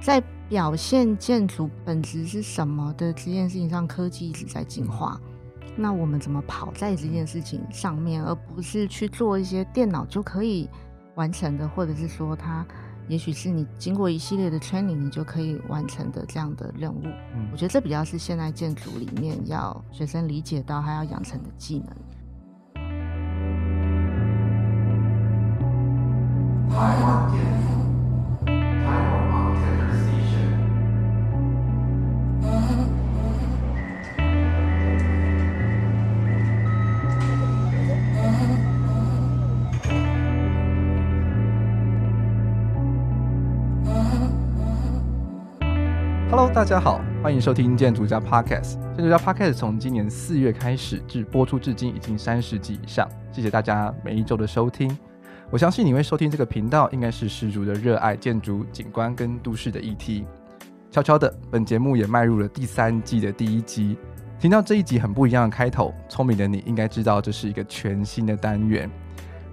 在表现建筑本质是什么的这件事情上，科技一直在进化。那我们怎么跑在这件事情上面，而不是去做一些电脑就可以完成的，或者是说它也许是你经过一系列的 training 你就可以完成的这样的任务。嗯，我觉得这比较是现代建筑里面要学生理解到还要养成的技能。大家好，欢迎收听建筑家 Podcast。建筑家 Podcast 从今年四月开始至播出至今已经三十集以上，谢谢大家每一周的收听。我相信你会收听这个频道，应该是十足的热爱建筑、景观跟都市的议题。悄悄的，本节目也迈入了第三季的第一集。听到这一集很不一样的开头，聪明的你应该知道这是一个全新的单元。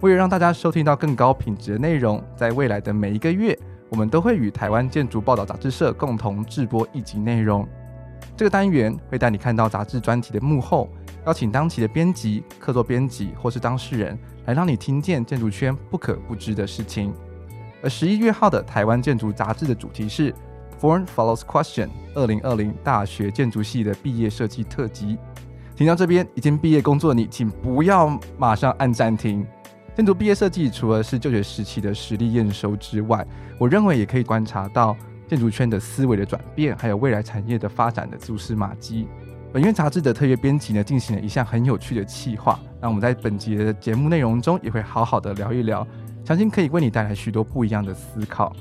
为了让大家收听到更高品质的内容，在未来的每一个月，我们都会与台湾建筑报道杂志社共同制播一集内容。这个单元会带你看到杂志专题的幕后，邀请当期的编辑、客座编辑或是当事人。来让你听见建筑圈不可不知的事情。而十一月号的台湾建筑杂志的主题是 “Foreign Follows Question 二零二零大学建筑系的毕业设计特辑。听到这边已经毕业工作的你，请不要马上按暂停。建筑毕业设计除了是就学时期的实力验收之外，我认为也可以观察到建筑圈的思维的转变，还有未来产业的发展的蛛丝马迹。本月杂志的特约编辑呢，进行了一项很有趣的企划。那我们在本集的节目内容中也会好好的聊一聊，相信可以为你带来许多不一样的思考。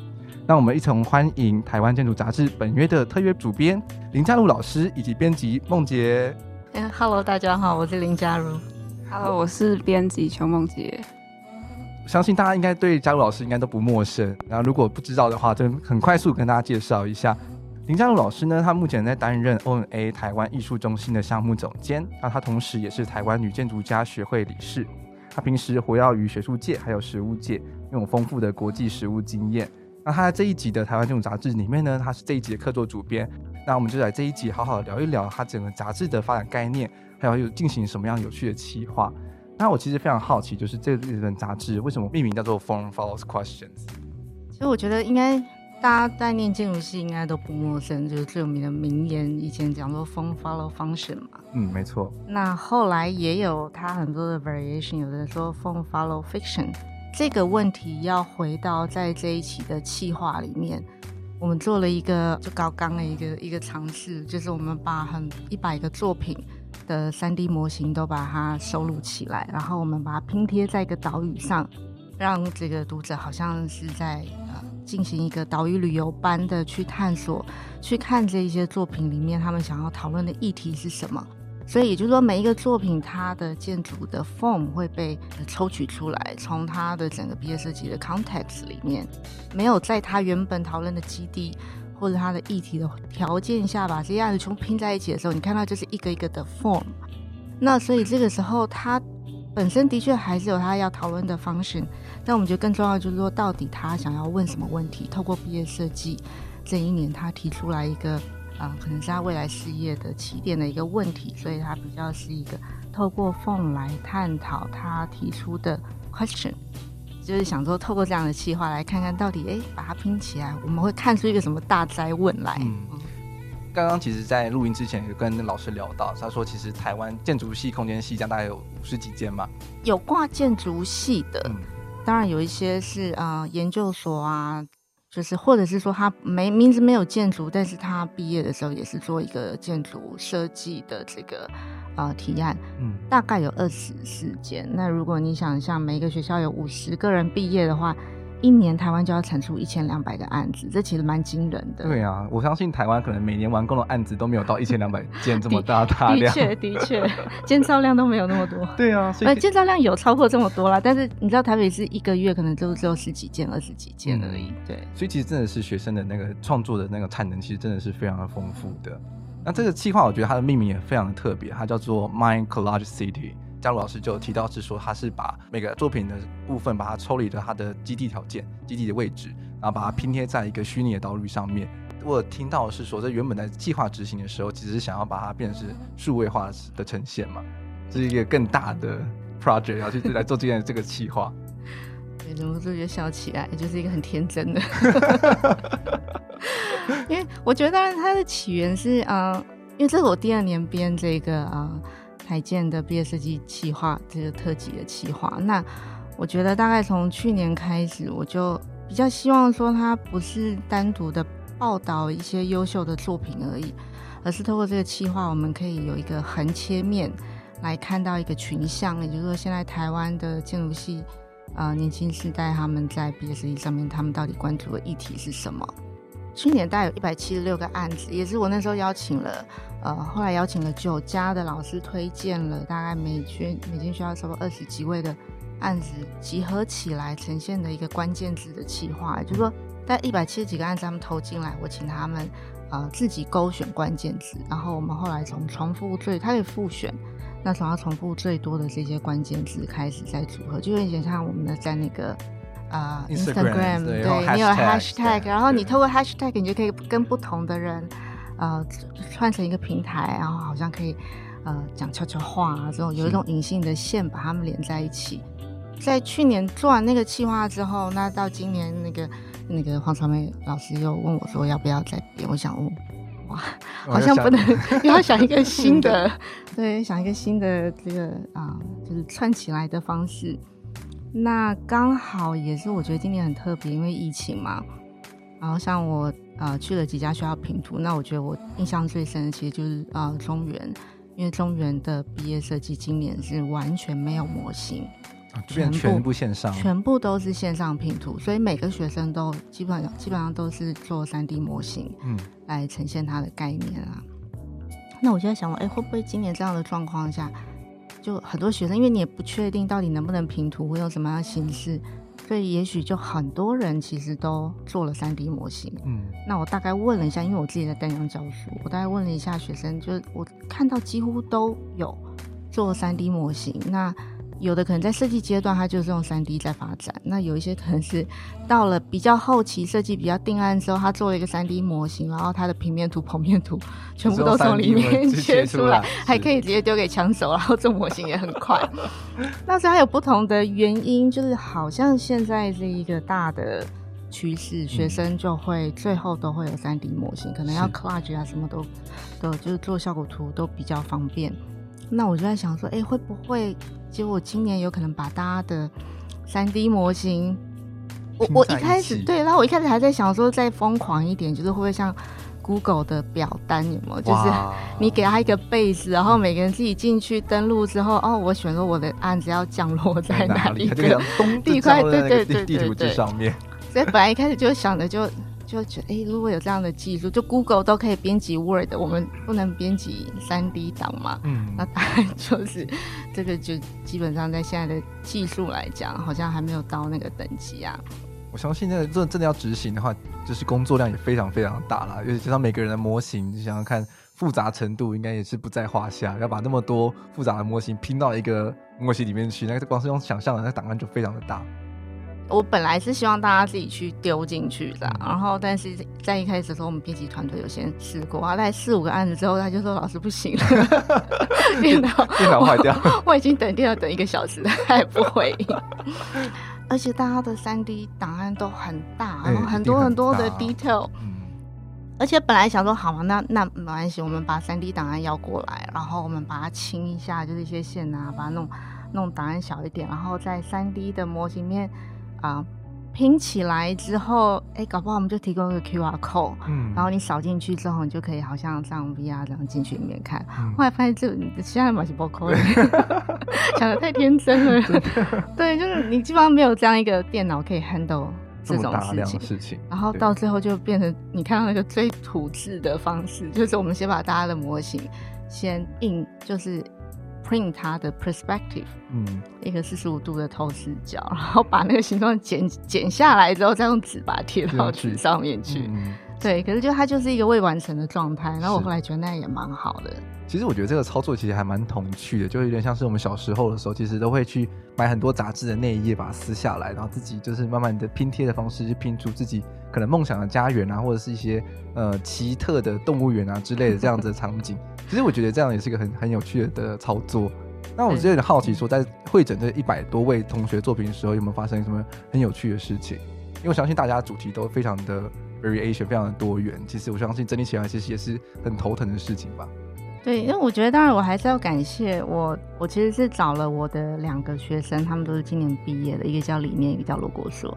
那我们一同欢迎台湾建筑杂志本月的特约主编林嘉如老师以及编辑孟婕。嗯，Hello，大家好，我是林嘉如。Hello，我是编辑邱孟婕。相信大家应该对嘉如老师应该都不陌生。然后如果不知道的话，就很快速跟大家介绍一下。林嘉璐老师呢，他目前在担任 ONA 台湾艺术中心的项目总监，那他同时也是台湾女建筑家学会理事。他平时活跃于学术界还有实务界，拥有丰富的国际实务经验。那他在这一集的台湾建筑杂志里面呢，他是这一集的客座主编。那我们就在这一集好好聊一聊他整个杂志的发展概念，还有有进行什么样有趣的企划。那我其实非常好奇，就是这本杂志为什么命名叫做 Form Follows Questions？其实我觉得应该。大家在念建筑系应该都不陌生，就是最有名的名言，以前讲说 “form follow function” 嘛。嗯，没错。那后来也有它很多的 variation，有的人说 “form follow fiction”。这个问题要回到在这一期的企划里面，我们做了一个就高刚的一个一个尝试，就是我们把很一百个作品的 3D 模型都把它收录起来，然后我们把它拼贴在一个岛屿上，让这个读者好像是在呃。进行一个岛屿旅游般的去探索，去看这一些作品里面他们想要讨论的议题是什么。所以也就是说，每一个作品它的建筑的 form 会被抽取出来，从它的整个毕业设计的 context 里面，没有在它原本讨论的基地或者它的议题的条件下，把这些案子全部拼在一起的时候，你看到就是一个一个的 form。那所以这个时候它。本身的确还是有他要讨论的 function，但我们觉得更重要就是说，到底他想要问什么问题？透过毕业设计这一年，他提出来一个啊、呃，可能是他未来事业的起点的一个问题，所以他比较是一个透过 form 来探讨他提出的 question，就是想说透过这样的企划来看看到底，哎，把它拼起来，我们会看出一个什么大灾问来。嗯。刚刚其实，在录音之前有跟老师聊到，他说其实台湾建筑系、空间系这样大概有五十几间嘛，有挂建筑系的，嗯、当然有一些是呃研究所啊，就是或者是说他没名字没有建筑，但是他毕业的时候也是做一个建筑设计的这个呃提案，嗯，大概有二十四间。那如果你想像每一个学校有五十个人毕业的话。一年台湾就要产出一千两百个案子，这其实蛮惊人的。对啊，我相信台湾可能每年完工的案子都没有到一千两百 件这么大大量。的确，的确，建造量都没有那么多。对啊，所以建造量有超过这么多啦，但是你知道台北是一个月可能就只有十几件、二十几件而已。对，所以其实真的是学生的那个创作的那个产能，其实真的是非常的丰富的。那这个计划，我觉得它的命名也非常的特别，它叫做 Mind Collage City。嘉如老师就提到是说，他是把每个作品的部分把它抽离了它的基地条件、基地的位置，然后把它拼贴在一个虚拟的道路上面。我听到是说，这原本在计划执行的时候，其实想要把它变成是数位化的呈现嘛，这是一个更大的 project 要去来做这件这个计划。对，忍不住就笑起来，就是一个很天真的。因为我觉得它的起源是啊、因为这是我第二年编这个啊。台建的毕业设计企划，这个特辑的企划，那我觉得大概从去年开始，我就比较希望说，它不是单独的报道一些优秀的作品而已，而是透过这个企划，我们可以有一个横切面来看到一个群像，也就是说，现在台湾的建筑系呃年轻世代他们在毕业设计上面，他们到底关注的议题是什么？去年大概有一百七十六个案子，也是我那时候邀请了，呃，后来邀请了九家的老师推荐了，大概每学每间学校差不多二十几位的案子集合起来呈现的一个关键字的企划，就是说，在一百七十几个案子他们投进来，我请他们呃自己勾选关键字，然后我们后来从重复最，他可以复选，那从要重复最多的这些关键字开始再组合，就有点像我们的在那个。啊、uh，Instagram 对，对你有 hashtag，然后你透过 hashtag，你就可以跟不同的人，呃，串成一个平台，然后好像可以，呃，讲悄悄话啊，这种有一种隐性的线把他们连在一起。在去年做完那个计划之后，那到今年那个那个黄朝梅老师又问我说要不要再编，我想问，哇，好像不能，要想一个新的，对，想一个新的这个啊、呃，就是串起来的方式。那刚好也是，我觉得今年很特别，因为疫情嘛。然后像我呃去了几家学校评图，那我觉得我印象最深的其实就是呃中原，因为中原的毕业设计今年是完全没有模型，啊、全部全部线上，全部都是线上拼图，所以每个学生都基本上基本上都是做三 D 模型，嗯，来呈现它的概念啊。嗯、那我就在想，哎，会不会今年这样的状况下？就很多学生，因为你也不确定到底能不能平图，会用什么样的形式，所以也许就很多人其实都做了 3D 模型。嗯，那我大概问了一下，因为我自己在丹阳教书，我大概问了一下学生，就我看到几乎都有做 3D 模型。那有的可能在设计阶段，它就是用三 D 在发展；那有一些可能是到了比较后期设计比较定案之后，他做了一个三 D 模型，然后它的平面图、剖面图 全部都从里面切出来，还可以直接丢给枪手，然后做模型也很快。那是还有不同的原因，就是好像现在是一个大的趋势，学生就会最后都会有三 D 模型，可能要 collage 啊什么都都就是做效果图都比较方便。那我就在想说，哎、欸，会不会？结果今年有可能把大家的三 D 模型，我我一开始对，然后我一开始还在想说，再疯狂一点，就是会不会像 Google 的表单有没有？就是你给他一个 base，然后每个人自己进去登录之后，哦，我选择我的案子要降落在哪里？哪里东 地块，对对对对对，地上面。所以本来一开始就想的就。就觉得，哎、欸，如果有这样的技术，就 Google 都可以编辑 Word，我们不能编辑三 D 档嘛？嗯，那当然就是这个，就基本上在现在的技术来讲，好像还没有到那个等级啊。我相信，那个真真的要执行的话，就是工作量也非常非常大了。尤其加上每个人的模型，你想想看，复杂程度应该也是不在话下。要把那么多复杂的模型拼到一个模型里面去，那个光是用想象的，那档案就非常的大。我本来是希望大家自己去丢进去的，然后但是在一开始的时候，我们编辑团队有先试过啊，大概四五个案子之后，他就说老师不行了，电脑电脑坏掉。我，我已经等电脑等一个小时了，他也不回应，而且大家的三 D 档案都很大，然后很多很多的 detail，而且本来想说好嘛，那那没关系，我们把三 D 档案要过来，然后我们把它清一下，就是一些线啊，把它弄弄档案小一点，然后在三 D 的模型面。啊，拼起来之后，哎、欸，搞不好我们就提供一个 QR code，嗯，然后你扫进去之后，你就可以好像像 VR 这样进去里面看。嗯、后来发现这现在买是包扣的，想的太天真了。对，就是你基本上没有这样一个电脑可以 handle 这种事情。事情，然后到最后就变成你看到那个最土制的方式，就是我们先把大家的模型先印，就是。Print 它的 perspective，嗯，一个四十五度的透视角，然后把那个形状剪剪下来之后，再用纸把它贴到纸上面去。嗯、对，可是就它就是一个未完成的状态。然后我后来觉得那也蛮好的。其实我觉得这个操作其实还蛮童趣的，就有点像是我们小时候的时候，其实都会去买很多杂志的那一页，把它撕下来，然后自己就是慢慢的拼贴的方式，去拼出自己可能梦想的家园啊，或者是一些呃奇特的动物园啊之类的这样子的场景。其实我觉得这样也是一个很很有趣的操作。那我就有点好奇，说在会诊这一百多位同学作品的时候，有没有发生什么很有趣的事情？因为我相信大家主题都非常的 variation，非常的多元。其实我相信整理起来其实也是很头疼的事情吧。对，因为我觉得，当然我还是要感谢我，我其实是找了我的两个学生，他们都是今年毕业的，一个叫李念，一个叫罗国硕。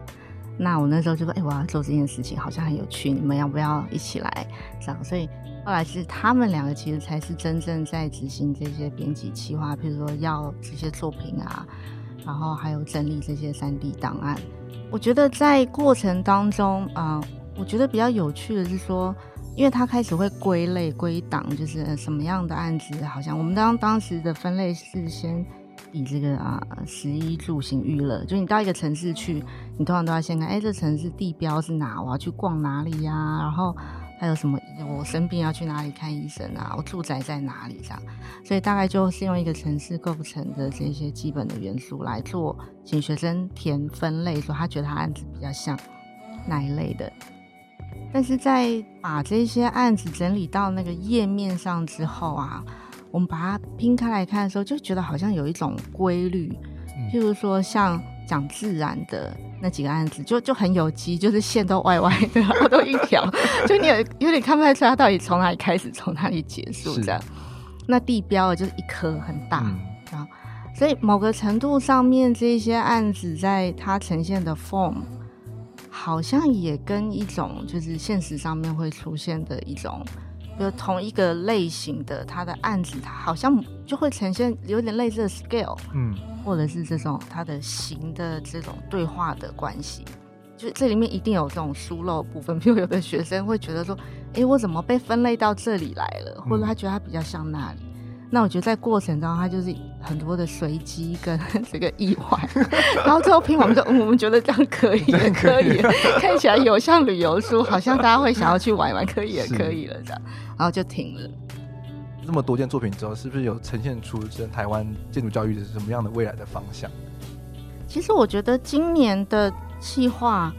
那我那时候就说，哎，我要做这件事情，好像很有趣，你们要不要一起来？这样，所以后来是他们两个其实才是真正在执行这些编辑企划，譬如说要这些作品啊，然后还有整理这些三 D 档案。我觉得在过程当中啊、我觉得比较有趣的是说。因为他开始会归类归档，就是什么样的案子，好像我们当当时的分类是先以这个啊，食衣住行娱乐，就你到一个城市去，你通常都要先看，哎，这城市地标是哪？我要去逛哪里呀、然后还有什么？我生病要去哪里看医生啊？我住宅在哪里？这样，所以大概就是用一个城市构成的这些基本的元素来做，请学生填分类，说他觉得他案子比较像哪一类的。但是在把这些案子整理到那个页面上之后啊，我们把它拼开来看的时候，就觉得好像有一种规律。譬如说，像讲自然的那几个案子，就就很有机，就是线都歪歪的，然后都一条，就你有有点看不太出来它到底从哪里开始，从哪里结束这样。那地标就是一颗很大啊，所以某个程度上面，这些案子在它呈现的 form。好像也跟一种就是现实上面会出现的一种，就同一个类型的它的案子，它好像就会呈现有点类似的 scale，嗯，或者是这种它的形的这种对话的关系，就这里面一定有这种疏漏部分。比如有的学生会觉得说，哎，我怎么被分类到这里来了？或者他觉得他比较像那里。那我觉得在过程中，它就是很多的随机跟 这个意外，然后最后拼完，我们说，嗯，我们觉得这样可以，也可以，看起来有像旅游书，好像大家会想要去玩一玩，可以也可以了这样，然后就停了。这么多件作品之后，是不是有呈现出这台湾建筑教育的什么样的未来的方向？其实我觉得今年的计划，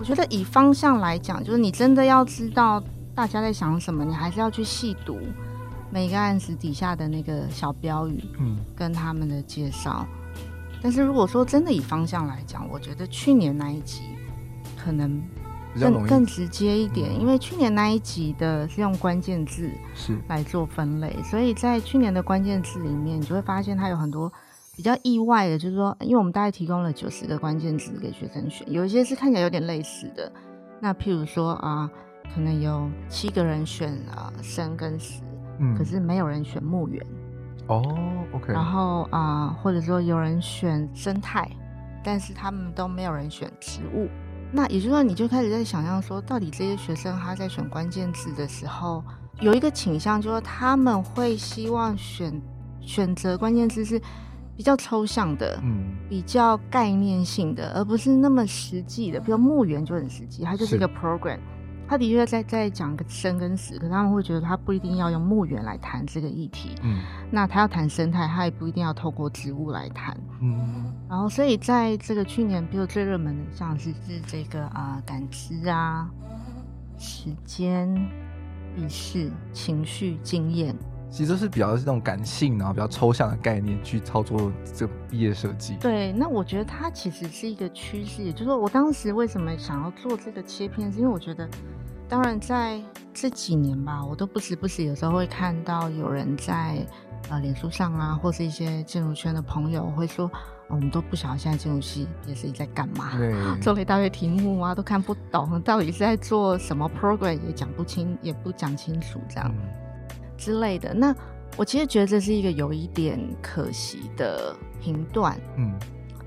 我觉得以方向来讲，就是你真的要知道大家在想什么，你还是要去细读。每个案子底下的那个小标语，嗯，跟他们的介绍。嗯、但是如果说真的以方向来讲，我觉得去年那一集可能更更直接一点，嗯、因为去年那一集的是用关键字是来做分类，所以在去年的关键字里面，你就会发现它有很多比较意外的，就是说，因为我们大概提供了九十个关键字给学生选，有一些是看起来有点类似的。那譬如说啊，可能有七个人选了生跟死。嗯，可是没有人选墓园哦，OK。然后啊、呃，或者说有人选生态，但是他们都没有人选植物。那也就是说，你就开始在想象说，到底这些学生他在选关键字的时候，有一个倾向，就是他们会希望选选择关键字是比较抽象的，嗯，比较概念性的，而不是那么实际的。比如墓园就很实际，它就是一个 program。他的确在在讲个生跟死，可他们会觉得他不一定要用墓园来谈这个议题。嗯，那他要谈生态，他也不一定要透过植物来谈。嗯，然后所以在这个去年，比如最热门的像是是这个啊、呃、感知啊、时间、意识、情绪、经验，其实都是比较是那种感性，然后比较抽象的概念去操作这个毕业设计。对，那我觉得它其实是一个趋势，也就是说，我当时为什么想要做这个切片，是因为我觉得。当然，在这几年吧，我都不时不时有时候会看到有人在呃脸书上啊，或是一些建筑圈的朋友会说，我们都不晓得现在建筑系也是在干嘛，对做了一大堆题目啊，都看不懂，到底是在做什么 program 也讲不清，也不讲清楚这样、嗯、之类的。那我其实觉得这是一个有一点可惜的评断，嗯，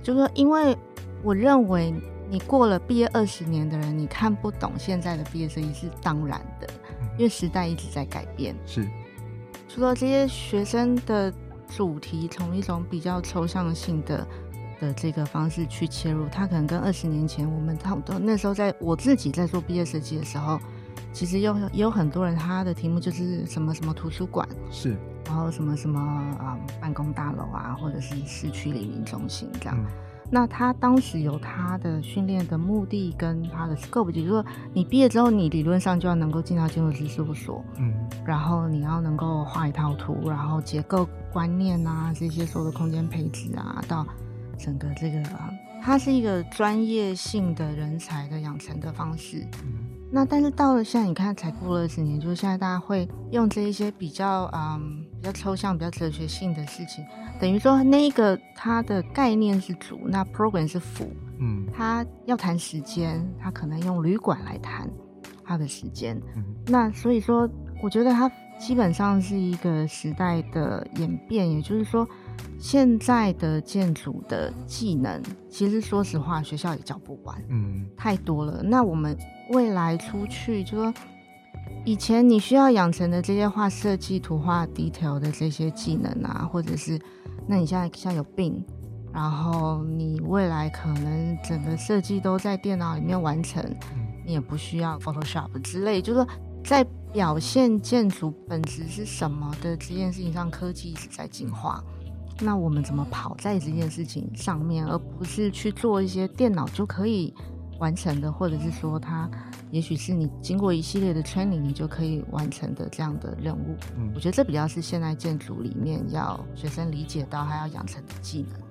就是说，因为我认为。你过了毕业二十年的人，你看不懂现在的毕业设计是当然的，因为时代一直在改变。是，除了这些学生的主题从一种比较抽象性的的这个方式去切入，他可能跟二十年前我们差不多。那时候在我自己在做毕业设计的时候，其实有也有很多人，他的题目就是什么什么图书馆是，然后什么什么啊、嗯、办公大楼啊，或者是市区里民中心这样。嗯、那他当时有他的训练的目的跟他的 scope，就是说你毕业之后，你理论上就要能够进到建筑师事务所，嗯，然后你要能够画一套图，然后结构观念啊这些所有的空间配置啊，到整个这个。它是一个专业性的人才的养成的方式。嗯、那但是到了现在，你看才过了二十年，就是现在大家会用这一些比较嗯比较抽象、比较哲学性的事情，等于说那个它的概念是主，那 program 是辅。嗯，他要谈时间，他可能用旅馆来谈他的时间。嗯、那所以说，我觉得它基本上是一个时代的演变，也就是说。现在的建筑的技能，其实说实话，学校也教不完，嗯，太多了。那我们未来出去，就说以前你需要养成的这些画设计、图画、detail 的这些技能啊，或者是，那你现在像有病，然后你未来可能整个设计都在电脑里面完成，你也不需要 Photoshop 之类，就是说在表现建筑本质是什么的这件事情上，科技一直在进化。那我们怎么跑在这件事情上面，而不是去做一些电脑就可以完成的，或者是说它也许是你经过一系列的 training 你就可以完成的这样的任务？嗯，我觉得这比较是现代建筑里面要学生理解到还要养成的技能。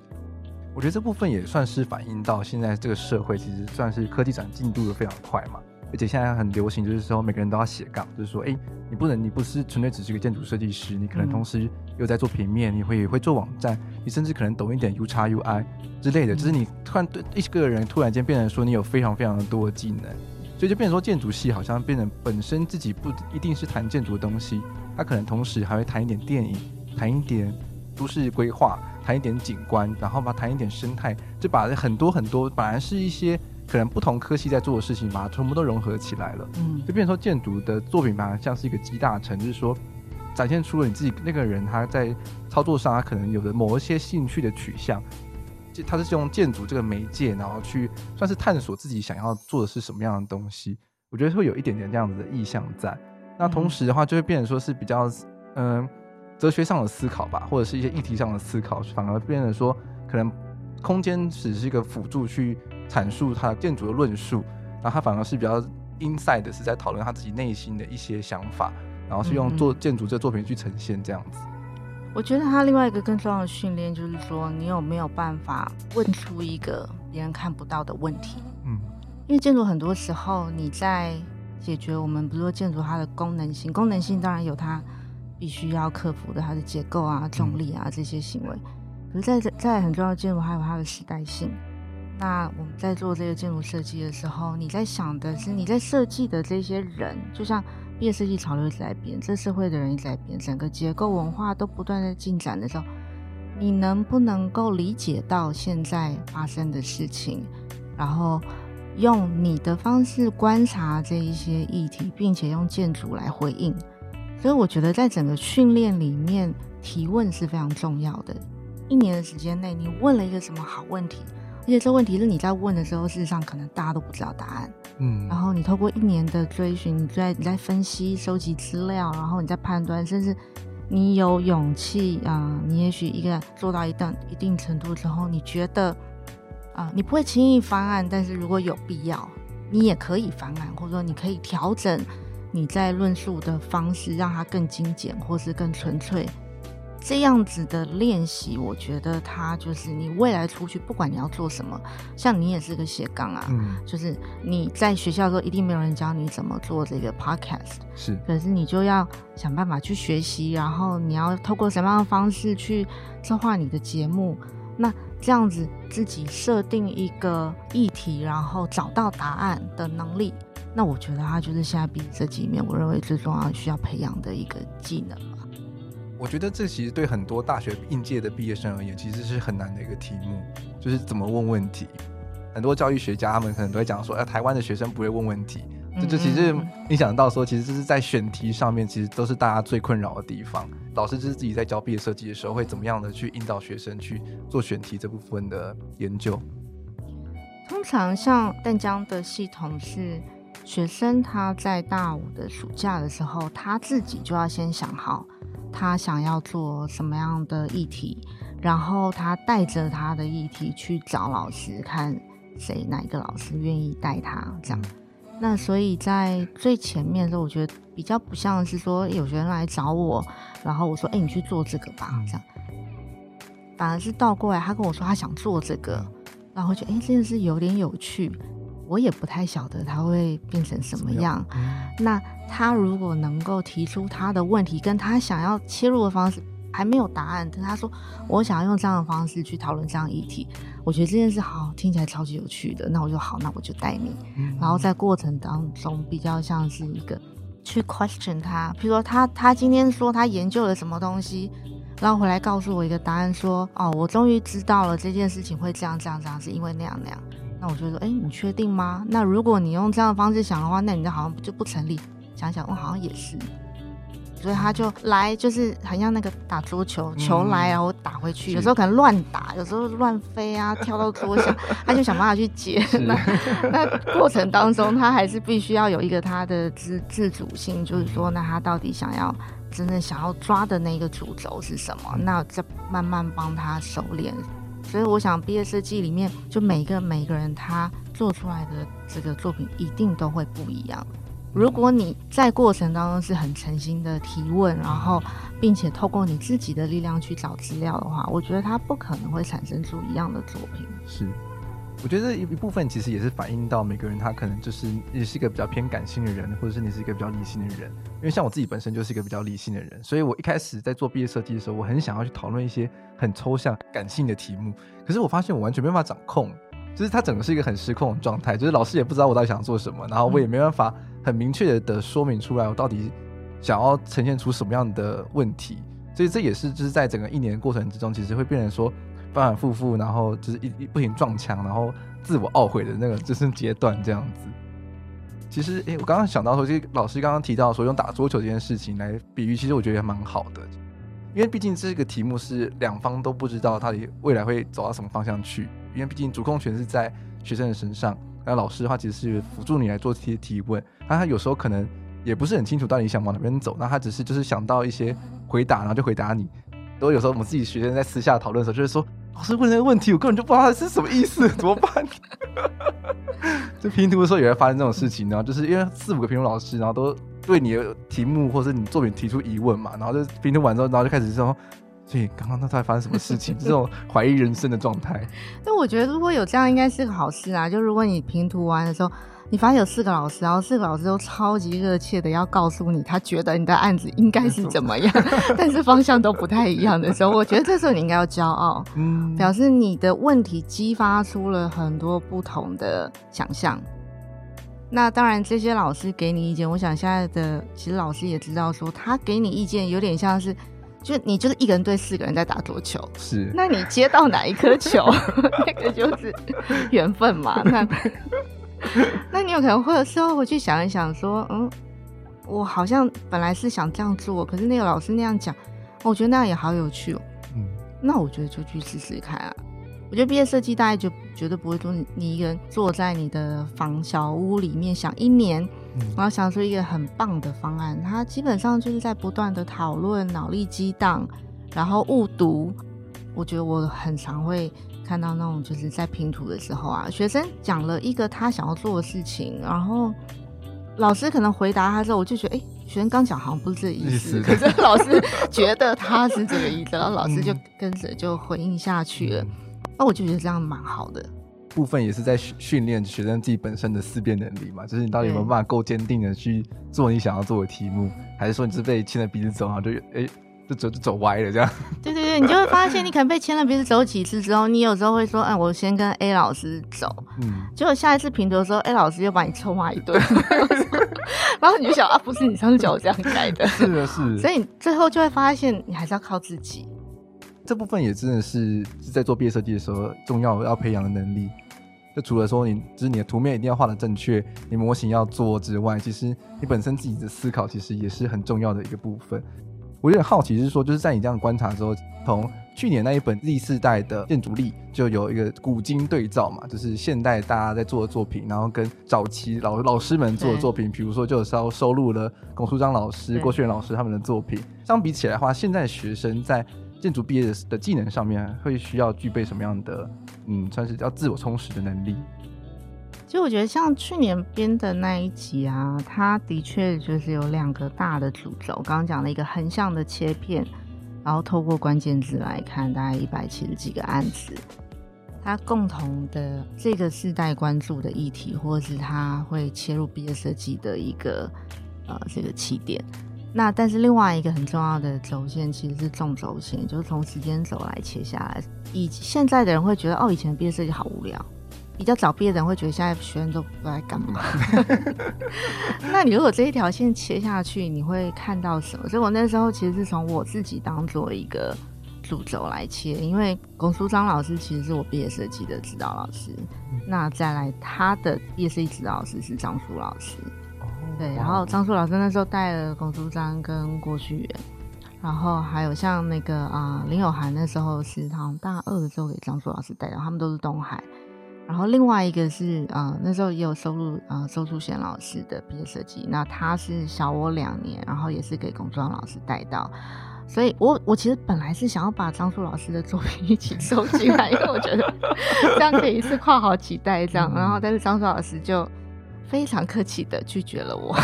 我觉得这部分也算是反映到现在这个社会其实算是科技展进度的非常快嘛。而且现在很流行，就是说每个人都要斜杠，就是说，哎，你不能，你不是纯粹只是一个建筑设计师，你可能同时又在做平面，你会会做网站，你甚至可能懂一点 UX UI 之类的，就是你突然对一个人突然间变成说你有非常非常的多的技能，所以就变成说建筑系好像变成本身自己不一定是谈建筑的东西，他可能同时还会谈一点电影，谈一点都市规划，谈一点景观，然后嘛谈一点生态，就把很多很多本来是一些。可能不同科系在做的事情，把它全部都融合起来了，嗯，就变成说建筑的作品吧，像是一个集大成，就是说展现出了你自己那个人他在操作上，他可能有的某一些兴趣的取向，就他是用建筑这个媒介，然后去算是探索自己想要做的是什么样的东西。我觉得会有一点点这样子的意向在。那同时的话，就会变成说是比较嗯、呃、哲学上的思考吧，或者是一些议题上的思考，反而变成说可能空间只是一个辅助去。阐述他建筑的论述，然后他反而是比较 inside 的，是在讨论他自己内心的一些想法，然后是用做建筑这作品去呈现这样子。我觉得他另外一个更重要的训练就是说，你有没有办法问出一个别人看不到的问题？嗯，因为建筑很多时候你在解决我们，比如说建筑它的功能性，功能性当然有它必须要克服的，它的结构啊、重力啊这些行为，可是在在很重要的建筑还有它的时代性。那我们在做这个建筑设计的时候，你在想的是你在设计的这些人，就像毕业设计潮流一直在变，这社会的人一直在变，整个结构文化都不断在进展的时候，你能不能够理解到现在发生的事情，然后用你的方式观察这一些议题，并且用建筑来回应？所以我觉得在整个训练里面，提问是非常重要的。一年的时间内，你问了一个什么好问题？而且这问题是你在问的时候，事实上可能大家都不知道答案。嗯，然后你透过一年的追寻，你在你在分析、收集资料，然后你在判断，甚至你有勇气啊、呃，你也许一个做到一定一定程度之后，你觉得啊、呃，你不会轻易翻案，但是如果有必要，你也可以翻案，或者说你可以调整你在论述的方式，让它更精简，或是更纯粹。这样子的练习，我觉得它就是你未来出去，不管你要做什么，像你也是个斜杠啊，嗯，就是你在学校的时候一定没有人教你怎么做这个 podcast，是，可是你就要想办法去学习，然后你要透过什么样的方式去策划你的节目，那这样子自己设定一个议题，然后找到答案的能力，那我觉得它就是现在毕业这几面，我认为最重要需要培养的一个技能。我觉得这其实对很多大学应届的毕业生而言，其实是很难的一个题目，就是怎么问问题。很多教育学家他们可能都会讲说，哎，台湾的学生不会问问题。这就其实你想到说，其实这是在选题上面，其实都是大家最困扰的地方。老师就是自己在教毕业设计的时候，会怎么样的去引导学生去做选题这部分的研究？通常像淡江的系统是。学生他在大五的暑假的时候，他自己就要先想好他想要做什么样的议题，然后他带着他的议题去找老师，看谁哪一个老师愿意带他这样。那所以在最前面的时候，我觉得比较不像是说有学生来找我，然后我说：“哎，你去做这个吧。”这样，反而是倒过来，他跟我说他想做这个。然后我觉得，哎，这件事有点有趣，我也不太晓得他会变成什么样。嗯、那他如果能够提出他的问题，跟他想要切入的方式还没有答案，但他说我想要用这样的方式去讨论这样议题，我觉得这件事好听起来超级有趣的。那我就好，那我就带你。嗯、然后在过程当中，比较像是一个去 question 他，比如说他他今天说他研究了什么东西。然后回来告诉我一个答案，说：“哦，我终于知道了这件事情会这样这样这样，是因为那样那样。”那我就说：“哎，你确定吗？那如果你用这样的方式想的话，那你的好像就不成立。想想，我、哦、好像也是。”所以他就来，就是很像那个打桌球，球来然后打回去，嗯、有时候可能乱打，有时候乱飞啊，跳到桌下，他就想办法去接。那那过程当中，他还是必须要有一个他的自自主性，就是说，那他到底想要。真正想要抓的那个主轴是什么？那再慢慢帮他熟练。所以我想，毕业设计里面，就每一个每一个人他做出来的这个作品一定都会不一样。如果你在过程当中是很诚心的提问，然后并且透过你自己的力量去找资料的话，我觉得他不可能会产生出一样的作品。是。我觉得一一部分其实也是反映到每个人他可能就是你是一个比较偏感性的人，或者是你是一个比较理性的人。因为像我自己本身就是一个比较理性的人，所以我一开始在做毕业设计的时候，我很想要去讨论一些很抽象、感性的题目。可是我发现我完全没办法掌控，就是它整个是一个很失控的状态，就是老师也不知道我到底想做什么，然后我也没办法很明确的说明出来我到底想要呈现出什么样的问题。所以这也是就是在整个一年的过程之中，其实会变成说。反反复复，然后就是一一不停撞墙，然后自我懊悔的那个就是阶段这样子。其实，诶，我刚刚想到说，这老师刚刚提到说用打桌球这件事情来比喻，其实我觉得也蛮好的，因为毕竟这个题目是两方都不知道他未来会走到什么方向去。因为毕竟主控权是在学生的身上，那老师的话其实是辅助你来做这些提问，那他有时候可能也不是很清楚到底想往哪边走，那他只是就是想到一些回答，然后就回答你。都有时候我们自己学生在私下讨论的时候，就是说。老师问那个问题，我根本就不知道他是什么意思，怎么办？就拼图的时候也会发生这种事情，然后就是因为四五个评图老师，然后都对你的题目或者你作品提出疑问嘛，然后就拼图完之后，然后就开始说，所以刚刚那到底发生什么事情？这种怀疑人生的状态。但我觉得如果有这样，应该是个好事啊。就如果你拼图完的时候。你发现有四个老师，然后四个老师都超级热切的要告诉你，他觉得你的案子应该是怎么样，但是方向都不太一样的时候，我觉得这时候你应该要骄傲，嗯，表示你的问题激发出了很多不同的想象。那当然，这些老师给你意见，我想现在的其实老师也知道，说他给你意见有点像是，就你就是一个人对四个人在打桌球，是，那你接到哪一颗球，那个就是缘分嘛，那。那你有可能会有时候回去想一想，说，嗯，我好像本来是想这样做，可是那个老师那样讲，我觉得那样也好有趣哦。嗯，那我觉得就去试试看啊。我觉得毕业设计大概就绝对不会说你一个人坐在你的房小屋里面想一年，然后想出一个很棒的方案。它基本上就是在不断的讨论、脑力激荡，然后误读。我觉得我很常会。看到那种就是在拼图的时候啊，学生讲了一个他想要做的事情，然后老师可能回答他之后，我就觉得，哎、欸，学生刚讲好像不是这个意思，可是老师觉得他是这个意思，然后 老师就跟着就回应下去了。那、嗯、我就觉得这样蛮好的。部分也是在训训练学生自己本身的思辨能力嘛，就是你到底有没有办法够坚定的去做你想要做的题目，还是说你是被牵着鼻子走，然后就哎。欸就走就走歪了，这样。对对对，你就会发现，你可能被牵了鼻子走几次之后，你有时候会说，哎，我先跟 A 老师走。嗯。结果下一次评图的时候，A 老师又把你臭骂一顿，然后你就想啊，不是你上次叫我这样改的。是的，是。所以你最后就会发现，你还是要靠自己。这部分也真的是是在做毕业设计的时候重要要培养的能力。就除了说你，就是你的图面一定要画的正确，你模型要做之外，其实你本身自己的思考其实也是很重要的一个部分。我有点好奇，是说，就是在你这样观察之后，从去年那一本第四代的建筑力就有一个古今对照嘛，就是现代大家在做的作品，然后跟早期老老师们做的作品，比如说就稍收收录了龚书章老师、郭旭元老师他们的作品。相比起来的话，现在的学生在建筑毕业的的技能上面会需要具备什么样的，嗯，算是叫自我充实的能力？其实我觉得像去年编的那一集啊，它的确就是有两个大的主轴。刚刚讲了一个横向的切片，然后透过关键字来看，大概一百七十几个案子，它共同的这个世代关注的议题，或者是它会切入毕业设计的一个呃这个起点。那但是另外一个很重要的轴线其实是纵轴线，就是从时间轴来切下来。以现在的人会觉得，哦，以前的毕业设计好无聊。比较早毕业的人会觉得现在学生都不知道在干嘛。那你如果这一条线切下去，你会看到什么？所以我那时候其实是从我自己当做一个主轴来切，因为龚书章老师其实是我毕业设计的指导老师。那再来他的毕业设计指导老师是张苏老师。对，然后张苏老师那时候带了龚书章跟郭旭元，然后还有像那个啊、呃、林有涵那时候是好像大二的时候给张苏老师带的，他们都是东海。然后另外一个是，呃，那时候也有收录，呃，周淑贤老师的毕业设计。那他是小我两年，然后也是给龚庄老师带到。所以我我其实本来是想要把张树老师的作品 一起收进来，因为我觉得这样可以一次跨好几代这样。然后但是张树老师就非常客气的拒绝了我。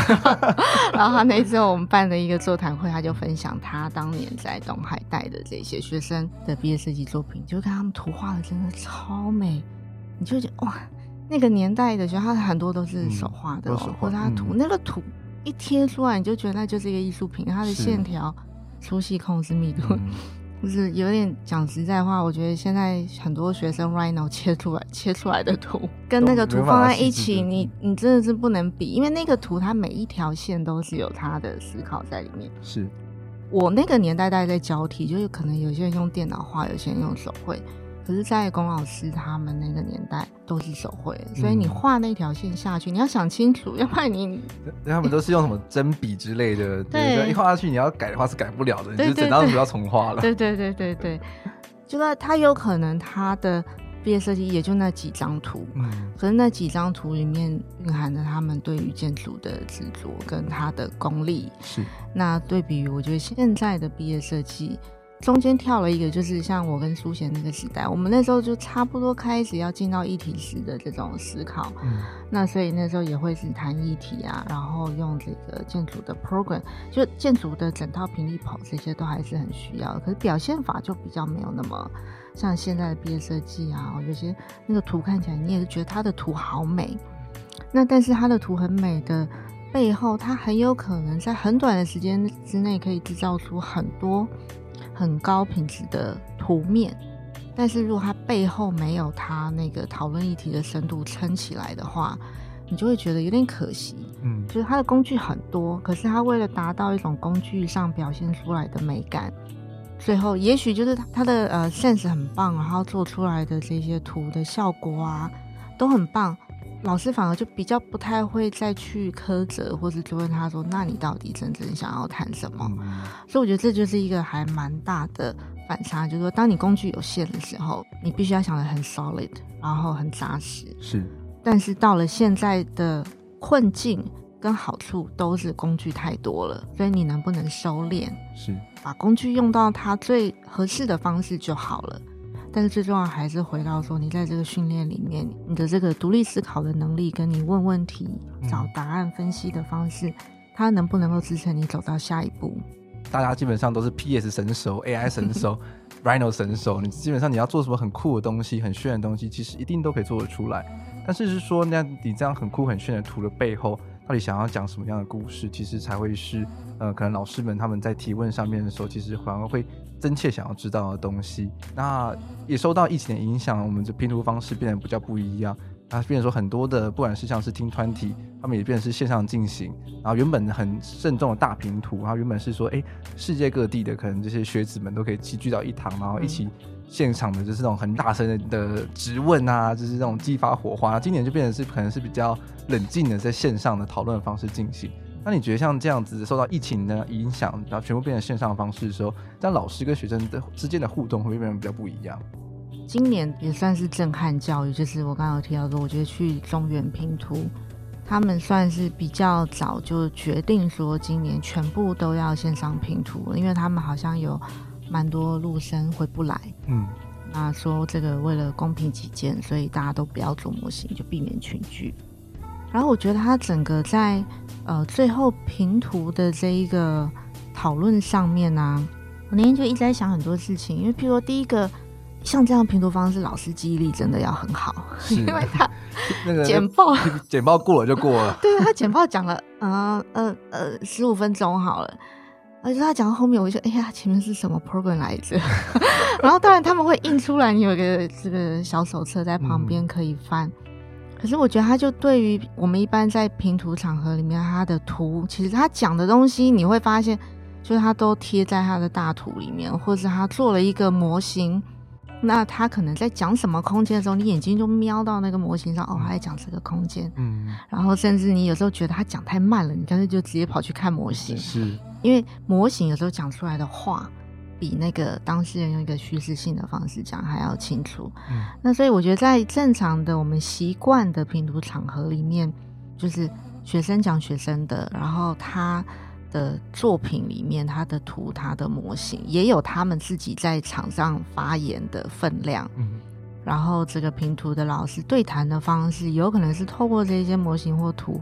然后他那时候我们办了一个座谈会，他就分享他当年在东海带的这些学生的毕业设计作品，就看他们图画的真的超美。你就觉得哇，那个年代的学校，它很多都是手画的，哦，或者它图，嗯、那个图一贴出来，你就觉得那就是一个艺术品。它的线条粗细控制密度，嗯、就是有点讲实在话，我觉得现在很多学生 Rhino 切出来切出来的图，跟那个图放在一起，你你真的是不能比，因为那个图它每一条线都是有它的思考在里面。是我那个年代大概在交替，就是可能有些人用电脑画，有些人用手绘。可是，在龚老师他们那个年代都是手绘，所以你画那条线下去，你要想清楚，要不然你他们都是用什么针笔之类的，对，一画下去你要改的话是改不了的，你就整张图要重画了。对对对对对，就说他有可能他的毕业设计也就那几张图，嗯，可是那几张图里面蕴含着他们对于建筑的执着跟他的功力。是，那对比于我觉得现在的毕业设计。中间跳了一个，就是像我跟苏贤那个时代，我们那时候就差不多开始要进到议题式的这种思考。嗯，那所以那时候也会是谈议题啊，然后用这个建筑的 program，就建筑的整套平立跑这些都还是很需要的。可是表现法就比较没有那么像现在的毕业设计啊，有些那个图看起来你也是觉得它的图好美，那但是它的图很美的背后，它很有可能在很短的时间之内可以制造出很多。很高品质的图面，但是如果它背后没有它那个讨论议题的深度撑起来的话，你就会觉得有点可惜。嗯，就是它的工具很多，可是它为了达到一种工具上表现出来的美感，最后也许就是它的呃 sense 很棒，然后做出来的这些图的效果啊都很棒。老师反而就比较不太会再去苛责，或是就问他说：“那你到底真正想要谈什么？”嗯、所以我觉得这就是一个还蛮大的反差，就是说，当你工具有限的时候，你必须要想的很 solid，然后很扎实。是，但是到了现在的困境跟好处都是工具太多了，所以你能不能收敛？是，把工具用到它最合适的方式就好了。但是最重要还是回到说，你在这个训练里面，你的这个独立思考的能力，跟你问问题、找答案、分析的方式，它能不能够支撑你走到下一步？大家基本上都是 PS 神手、AI 神手、Rhino 神手，你基本上你要做什么很酷的东西、很炫的东西，其实一定都可以做得出来。但是是说，那你这样很酷很炫的图的背后，到底想要讲什么样的故事，其实才会是呃，可能老师们他们在提问上面的时候，其实反而会。真切想要知道的东西，那也受到疫情的影响，我们的拼图方式变得比较不一样。那变成说很多的，不管是像是 Team 团体，他们也变成是线上进行。然后原本很慎重的大拼图，然后原本是说，哎、欸，世界各地的可能这些学子们都可以齐聚到一堂，然后一起现场的就是那种很大声的质问啊，就是那种激发火花。今年就变成是可能是比较冷静的在线上的讨论方式进行。那你觉得像这样子受到疫情的影响，然后全部变成线上方式的时候，但老师跟学生的之间的互动会不会变得比较不一样？今年也算是震撼教育，就是我刚刚有提到说，我觉得去中原拼图，他们算是比较早就决定说今年全部都要线上拼图，因为他们好像有蛮多陆生回不来，嗯，那说这个为了公平起见，所以大家都不要做模型，就避免群聚。然后我觉得他整个在呃最后平图的这一个讨论上面呢、啊，我那天就一直在想很多事情，因为譬如说第一个像这样拼图方式，老师记忆力真的要很好，因为他 那个简报 简报过了就过了，对他简报讲了呃呃呃十五分钟好了，而且他讲到后面，我就哎呀前面是什么 program 来着？然后当然他们会印出来，你有一个这个小手册在旁边可以翻。嗯可是我觉得，他就对于我们一般在评图场合里面，他的图其实他讲的东西，你会发现，就是他都贴在他的大图里面，或者他做了一个模型，那他可能在讲什么空间的时候，你眼睛就瞄到那个模型上，哦，他在讲这个空间，嗯，然后甚至你有时候觉得他讲太慢了，你干脆就直接跑去看模型，是，因为模型有时候讲出来的话。比那个当事人用一个叙事性的方式讲还要清楚。嗯，那所以我觉得在正常的我们习惯的评图场合里面，就是学生讲学生的，然后他的作品里面他的图、他的模型也有他们自己在场上发言的分量。嗯，然后这个评图的老师对谈的方式，有可能是透过这些模型或图，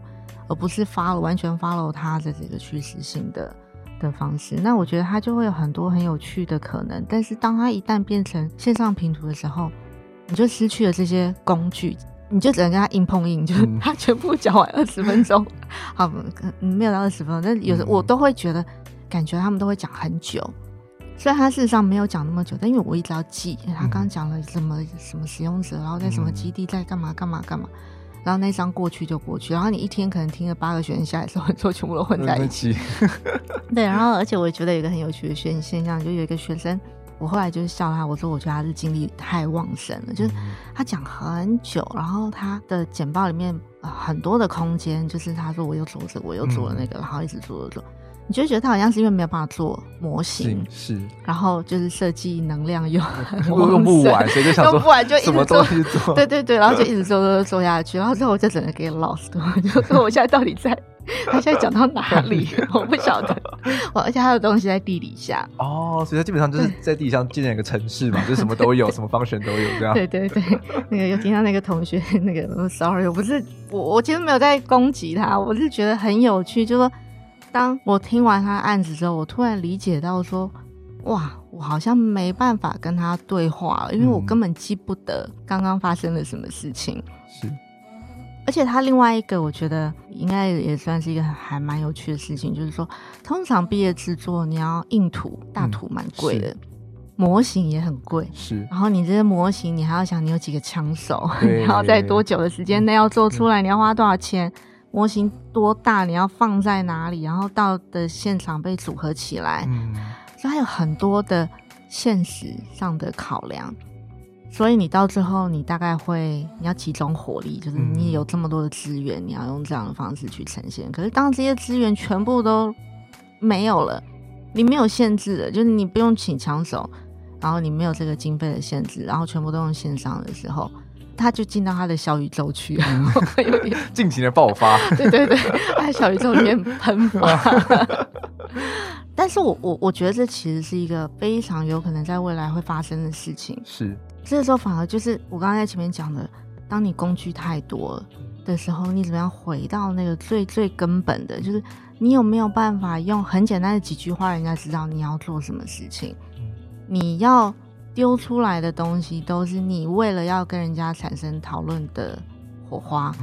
而不是 follow 完全 follow 他的这个叙事性的。的方式，那我觉得它就会有很多很有趣的可能。但是，当它一旦变成线上拼图的时候，你就失去了这些工具，你就只能跟他硬碰硬，就是他全部讲完二十分钟，嗯、好，没有到二十分钟。但有时我都会觉得，感觉他们都会讲很久。虽然他事实上没有讲那么久，但因为我一直要记他刚刚讲了什么什么使用者，然后在什么基地在干嘛干嘛干嘛。然后那张过去就过去，然后你一天可能听了八个学生下来之后，就全部都混在一起。对，然后而且我觉得有一个很有趣的现现象，就有一个学生，我后来就是笑他，我说我觉得他是精力太旺盛了，就是他讲很久，然后他的简报里面很多的空间，就是他说我又做这个，我又做了那个，然后一直做做做。你就觉得他好像是因为没有办法做模型，是，然后就是设计能量又 用不完，所以就想说用不完就一直做，做 对对对，然后就一直做做做下去，然后之后我就整个给 lost，我就说我现在到底在，他现在讲到哪里？我不晓得，我而且他的东西在地底下哦，所以他基本上就是在地上建了一个城市嘛，就什么都有，什么方选都有这样。对对对，那个有听到那个同学那个，sorry，我不是我我其实没有在攻击他，我是觉得很有趣，就说。当我听完他的案子之后，我突然理解到说，哇，我好像没办法跟他对话了，因为我根本记不得刚刚发生了什么事情。是，而且他另外一个，我觉得应该也算是一个还蛮有趣的事情，就是说，通常毕业制作你要印图，大图蛮贵的，模型也很贵。是，然后你这些模型，你还要想你有几个枪手，你要 在多久的时间内要做出来，你要花多少钱？模型多大？你要放在哪里？然后到的现场被组合起来，嗯，所以还有很多的现实上的考量。所以你到最后，你大概会你要集中火力，就是你有这么多的资源，你要用这样的方式去呈现。可是当这些资源全部都没有了，你没有限制的，就是你不用请枪手，然后你没有这个经费的限制，然后全部都用线上的时候。他就进到他的小宇宙去，尽情的爆发。对对对，他在小宇宙里面喷发。但是我我我觉得这其实是一个非常有可能在未来会发生的事情。是，这个时候反而就是我刚刚在前面讲的，当你工具太多的时候，你怎么样回到那个最最根本的，就是你有没有办法用很简单的几句话，人家知道你要做什么事情？你要。丢出来的东西都是你为了要跟人家产生讨论的火花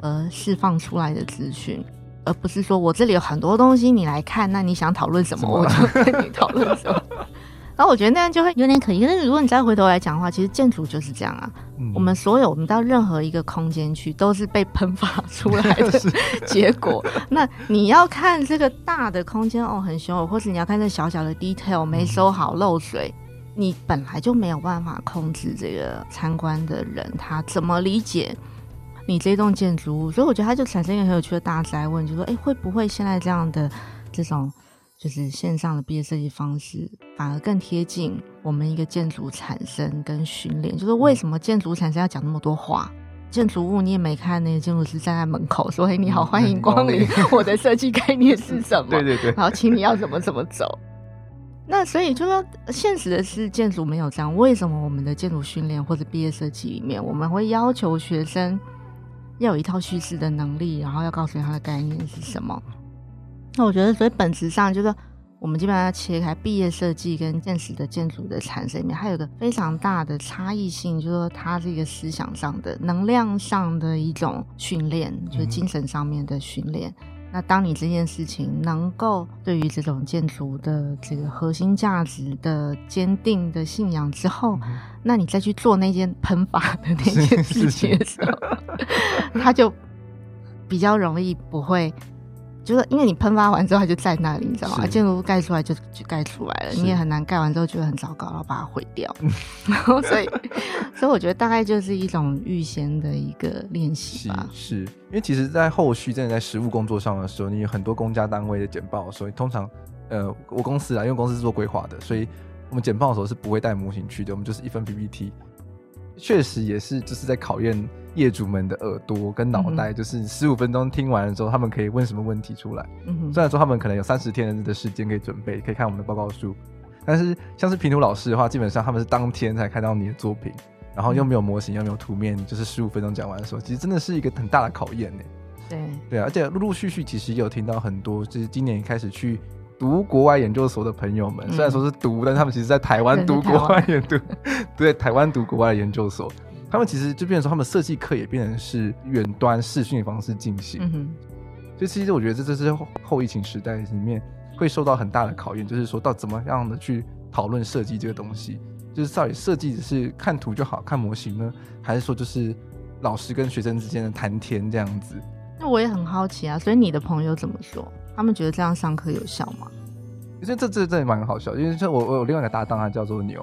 而释放出来的资讯，而不是说我这里有很多东西你来看，那你想讨论什么我就跟你讨论什么。然后我觉得那样就会有点可疑。但是如果你再回头来讲的话，其实建筑就是这样啊。我们所有我们到任何一个空间去，都是被喷发出来的 结果。那你要看这个大的空间哦，很凶，或是你要看这小小的 detail 没收好漏水。你本来就没有办法控制这个参观的人他怎么理解，你这栋建筑物，所以我觉得它就产生一个很有趣的大灾问，就说，哎，会不会现在这样的这种就是线上的毕业设计方式，反而更贴近我们一个建筑产生跟训练？就是为什么建筑产生要讲那么多话？建筑物你也没看，那个建筑师站在门口说：“哎，你好，欢迎光临，我的设计概念是什么？”对对对，然后请你要怎么怎么走。那所以就说，现实的是建筑没有这样。为什么我们的建筑训练或者毕业设计里面，我们会要求学生要有一套叙事的能力，然后要告诉你他的概念是什么？那我觉得，所以本质上就是我们基本上要切开毕业设计跟现实的建筑的产生里面，还有个非常大的差异性，就是说它是一个思想上的、能量上的一种训练，就是精神上面的训练。那当你这件事情能够对于这种建筑的这个核心价值的坚定的信仰之后，嗯、那你再去做那件喷发的那件事情的时候，它就比较容易不会。就是因为你喷发完之后，它就在那里，你知道吗？建筑物盖出来就就盖出来了，你也很难盖完之后觉得很糟糕，然后把它毁掉。然后所以，所以我觉得大概就是一种预先的一个练习吧。是，是因为其实，在后续真的在实务工作上的时候，你有很多公家单位的简报，所以通常，呃，我公司啊，因为公司是做规划的，所以我们简报的时候是不会带模型去的，我们就是一份 PPT。确实也是，就是在考验业主们的耳朵跟脑袋，就是十五分钟听完了之后，他们可以问什么问题出来。嗯，虽然说他们可能有三十天的时间可以准备，可以看我们的报告书，但是像是平图老师的话，基本上他们是当天才看到你的作品，然后又没有模型，又没有图面，就是十五分钟讲完的时候，其实真的是一个很大的考验呢。对对啊，而且陆陆续续其实也有听到很多，就是今年开始去。读国外研究所的朋友们，虽然说是读，嗯、但他们其实在台湾读国外研读，对，台湾读国外研究所，他们其实就变成说，他们设计课也变成是远端视讯的方式进行。嗯哼，所以其实我觉得这这是后疫情时代里面会受到很大的考验，就是说到怎么样的去讨论设计这个东西，就是到底设计只是看图就好，看模型呢，还是说就是老师跟学生之间的谈天这样子？那我也很好奇啊，所以你的朋友怎么说？他们觉得这样上课有效吗？其实这这这也蛮好笑，因为这我我有另外一个搭档，他叫做牛，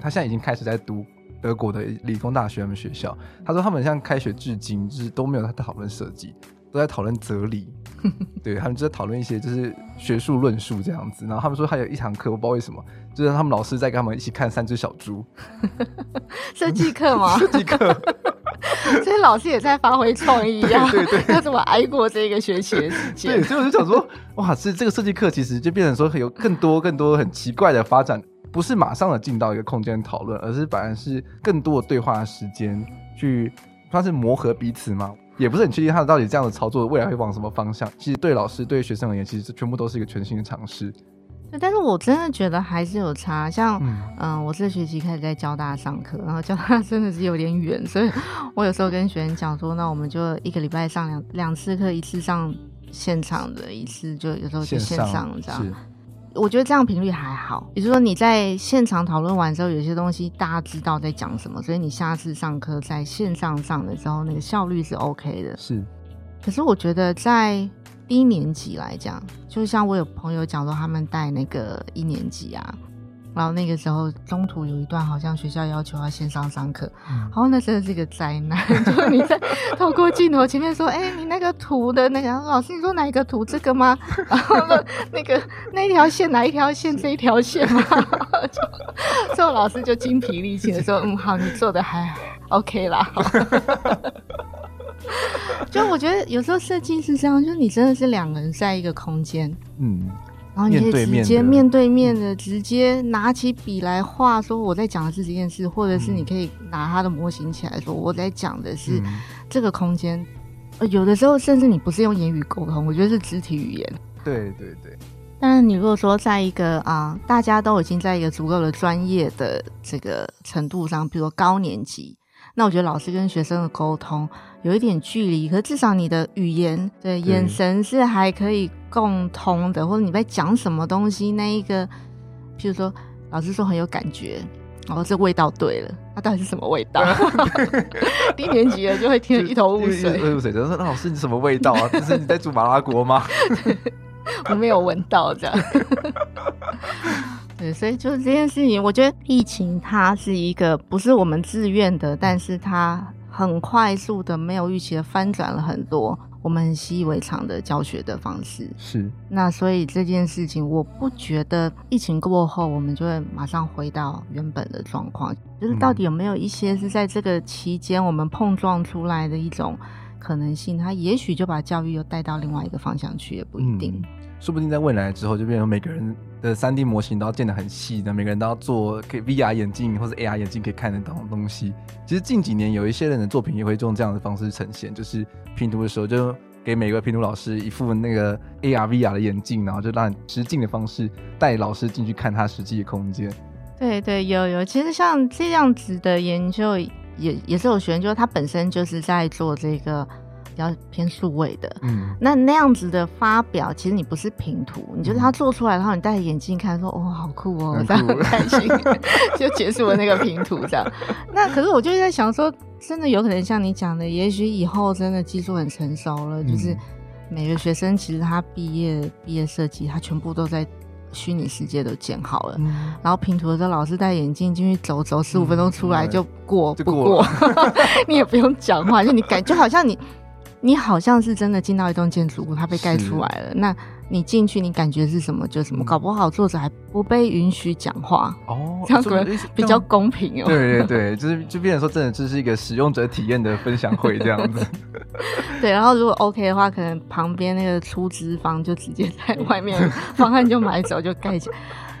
他现在已经开始在读德国的理工大学他们学校。他说他们像开学至今就是都没有在讨论设计，都在讨论哲理。对，他们就在讨论一些就是学术论述这样子。然后他们说还有一堂课，我不知道为什么，就是他们老师在跟他们一起看三只小猪。设计课吗？设计课。所以老师也在发挥创意呀，对对对，要怎么挨过这个学期的时间？对，所以我就想说，哇，是这个设计课其实就变成说有更多更多很奇怪的发展，不是马上的进到一个空间讨论，而是反而是更多的对话的时间去，算是磨合彼此嘛。也不是很确定他到底这样的操作未来会往什么方向。其实对老师对学生而言，其实全部都是一个全新的尝试。但是我真的觉得还是有差，像嗯、呃，我这学期开始在交大上课，然后交大真的是有点远，所以我有时候跟学生讲说，那我们就一个礼拜上两两次课，一次上现场的，一次就有时候就线上这样。我觉得这样频率还好，也就是说你在现场讨论完之后，有些东西大家知道在讲什么，所以你下次上课在线上上的时候，那个效率是 OK 的。是，可是我觉得在。低年级来讲，就像我有朋友讲说，他们带那个一年级啊，然后那个时候中途有一段好像学校要求要线上上课，嗯、然后那真的是一个灾难，就是你在 透过镜头前面说，哎、欸，你那个图的那个老师，你说哪一个图这个吗？然后呢，那个那条线哪一条线这一条线吗？最后老师就精疲力尽的说，嗯，好，你做的还 OK 啦。就我觉得有时候设计是这样，就是你真的是两个人在一个空间，嗯，然后你可以直接面对面的直接拿起笔来画，说我在讲的是这件事，或者是你可以拿他的模型起来说我在讲的是这个空间。呃有的时候甚至你不是用言语沟通，我觉得是肢体语言。对对对。但是你如果说在一个啊，大家都已经在一个足够的专业的这个程度上，比如说高年级。那我觉得老师跟学生的沟通有一点距离，可是至少你的语言、对眼神是还可以共通的，或者你在讲什么东西，那一个，譬如说老师说很有感觉，然后这味道对了，它到底是什么味道？低年级的就会听得一头雾水，雾水。就说那老师你什么味道啊？这是你在煮麻辣锅吗？我没有闻到这样。对，所以就是这件事情，我觉得疫情它是一个不是我们自愿的，但是它很快速的、没有预期的翻转了很多我们习以为常的教学的方式。是，那所以这件事情，我不觉得疫情过后我们就会马上回到原本的状况。就是到底有没有一些是在这个期间我们碰撞出来的一种可能性？它也许就把教育又带到另外一个方向去，也不一定。嗯说不定在未来之后，就变成每个人的三 D 模型都要建得很细的，每个人都要做可以 VR 眼镜或者 AR 眼镜可以看得到的东西。其实近几年有一些人的作品也会用这样的方式呈现，就是拼图的时候就给每个拼图老师一副那个 AR VR 的眼镜，然后就让你实境的方式带老师进去看他实际的空间。对对，有有，其实像这样子的研究也也是有学生，就是他本身就是在做这个。比较偏数位的，嗯，那那样子的发表，其实你不是平图，你就是他做出来，然后你戴着眼镜看，说，哦，好酷哦，这样很开心，就结束了那个平图这样。那可是我就在想说，真的有可能像你讲的，也许以后真的技术很成熟了，就是每个学生其实他毕业毕业设计，他全部都在虚拟世界都建好了，嗯、然后拼图的时候，老师戴眼镜进去走走十五分钟出来就过，嗯、不过，你也不用讲话，就你感觉好像你。你好像是真的进到一栋建筑物，它被盖出来了。那你进去，你感觉是什么就什么。搞不好作者还不被允许讲话哦，这样可能比较公平哦。对对对，就是就变成说，真的这是一个使用者体验的分享会这样子。对，然后如果 OK 的话，可能旁边那个出资方就直接在外面方案就买走就盖起来。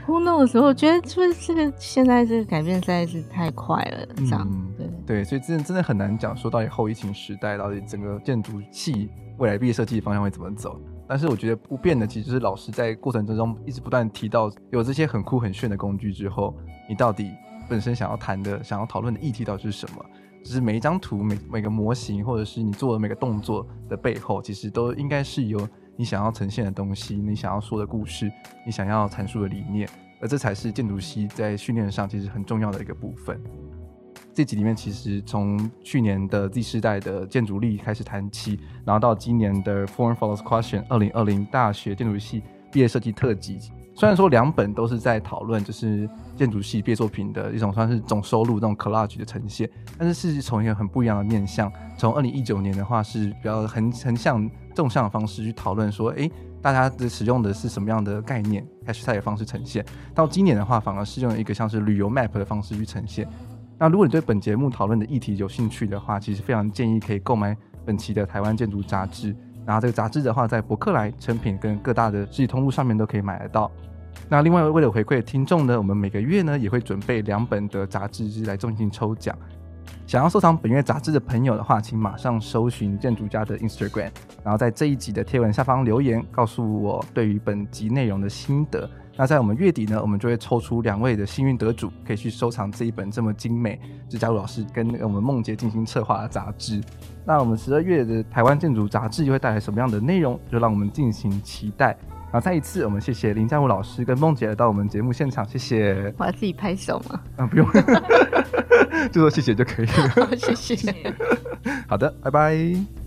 Who knows？我觉得就是这个现在这个改变实在是太快了，这样、嗯、对对，所以真的真的很难讲说到底后疫情时代到底整个建筑系未来毕业设计的方向会怎么走。但是我觉得不变的其实就是老师在过程之中一直不断提到有这些很酷很炫的工具之后，你到底本身想要谈的、想要讨论的议题到底是什么？就是每一张图、每每个模型，或者是你做的每个动作的背后，其实都应该是有。你想要呈现的东西，你想要说的故事，你想要阐述的理念，而这才是建筑系在训练上其实很重要的一个部分。这集里面其实从去年的 Z 世代的建筑力开始谈起，然后到今年的 Foreign Follows Question 二零二零大学建筑系毕业设计特辑。虽然说两本都是在讨论就是建筑系毕业作品的一种算是总收录这种 collage 的呈现，但是是从一个很不一样的面向。从二零一九年的话是比较横横向纵向的方式去讨论说，诶，大家的使用的是什么样的概念，HSA 的方式呈现。到今年的话，反而是用一个像是旅游 map 的方式去呈现。那如果你对本节目讨论的议题有兴趣的话，其实非常建议可以购买本期的台湾建筑杂志。然后这个杂志的话，在博客来、成品跟各大的实体通路上面都可以买得到。那另外为了回馈听众呢，我们每个月呢也会准备两本的杂志来进行抽奖。想要收藏本月杂志的朋友的话，请马上搜寻建筑家的 Instagram，然后在这一集的贴文下方留言，告诉我对于本集内容的心得。那在我们月底呢，我们就会抽出两位的幸运得主，可以去收藏这一本这么精美，是嘉如老师跟我们梦洁进行策划的杂志。那我们十二月的台湾建筑杂志又会带来什么样的内容？就让我们进行期待。然后再一次，我们谢谢林嘉武老师跟梦洁来到我们节目现场，谢谢。我要自己拍手吗？啊，不用，就说谢谢就可以了。好，谢谢。好的，拜拜。